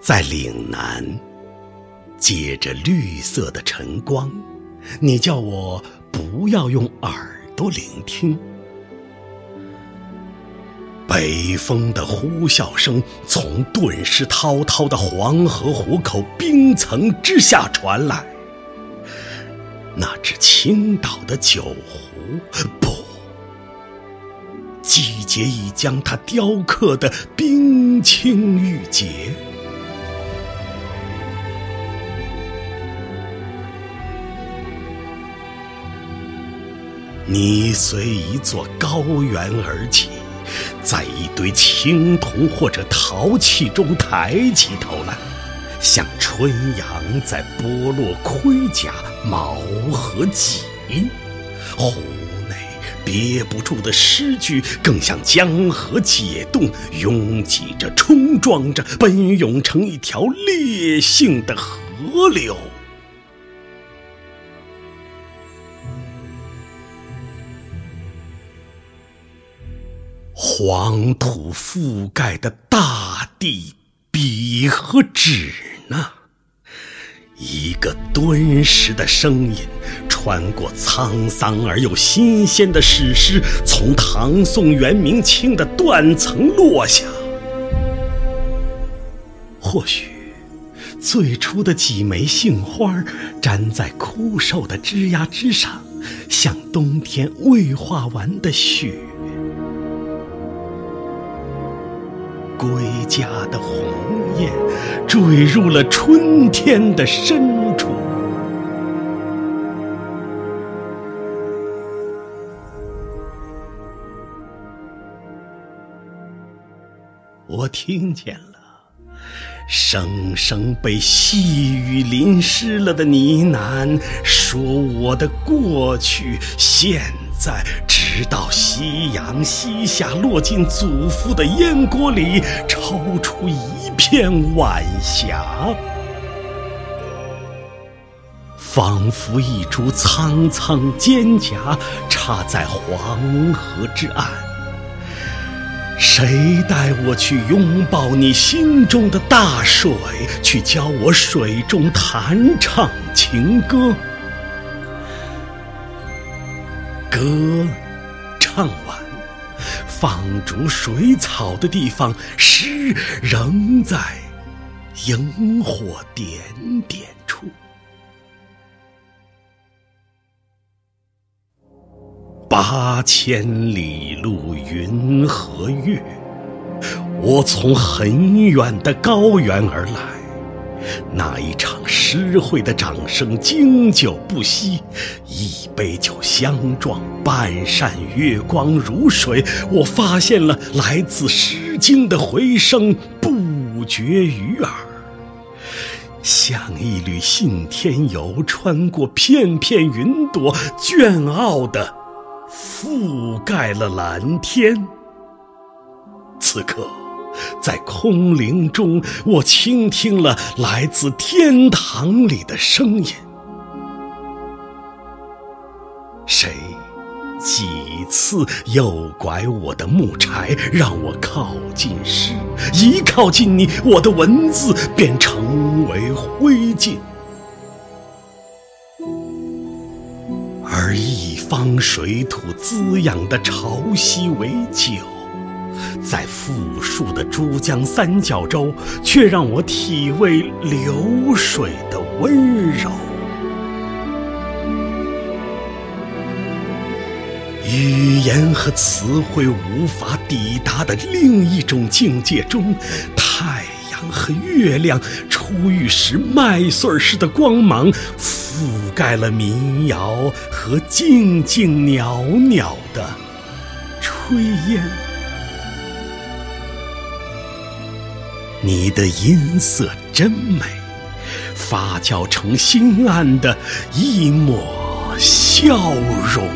在岭南，借着绿色的晨光，你叫我不要用耳朵聆听。北风的呼啸声从顿时滔滔的黄河湖口冰层之下传来。那只青岛的酒壶，不，季节已将它雕刻的冰清玉洁。你随一座高原而起，在一堆青铜或者陶器中抬起头来，像春阳在剥落盔甲、矛和戟。湖内憋不住的诗句，更像江河解冻，拥挤着、冲撞着，奔涌成一条烈性的河流。黄土覆盖的大地，笔和纸呢？一个敦实的声音，穿过沧桑而又新鲜的史诗，从唐宋元明清的断层落下。或许，最初的几枚杏花，粘在枯瘦的枝桠之上，像冬天未化完的雪。归家的鸿雁坠入了春天的深我听见了，声声被细雨淋湿了的呢喃，说我的过去、现在。直到夕阳西下，落进祖父的烟锅里，抽出一片晚霞，仿佛一株苍苍蒹葭插在黄河之岸。谁带我去拥抱你心中的大水，去教我水中弹唱情歌？歌。唱完，放逐水草的地方，诗仍在萤火点点处。八千里路云和月，我从很远的高原而来。那一场诗会的掌声经久不息，一杯酒相撞，半扇月光如水。我发现了来自《诗经》的回声，不绝于耳，像一缕信天游，穿过片片云朵，卷傲的覆盖了蓝天。此刻。在空灵中，我倾听了来自天堂里的声音。谁几次诱拐我的木柴，让我靠近诗？一靠近你，我的文字便成为灰烬。而一方水土滋养的潮汐为酒。在富庶的珠江三角洲，却让我体味流水的温柔。语言和词汇无法抵达的另一种境界中，太阳和月亮初遇时麦穗似的光芒，覆盖了民谣和静静袅袅的炊烟。你的音色真美，发酵成心安的一抹笑容。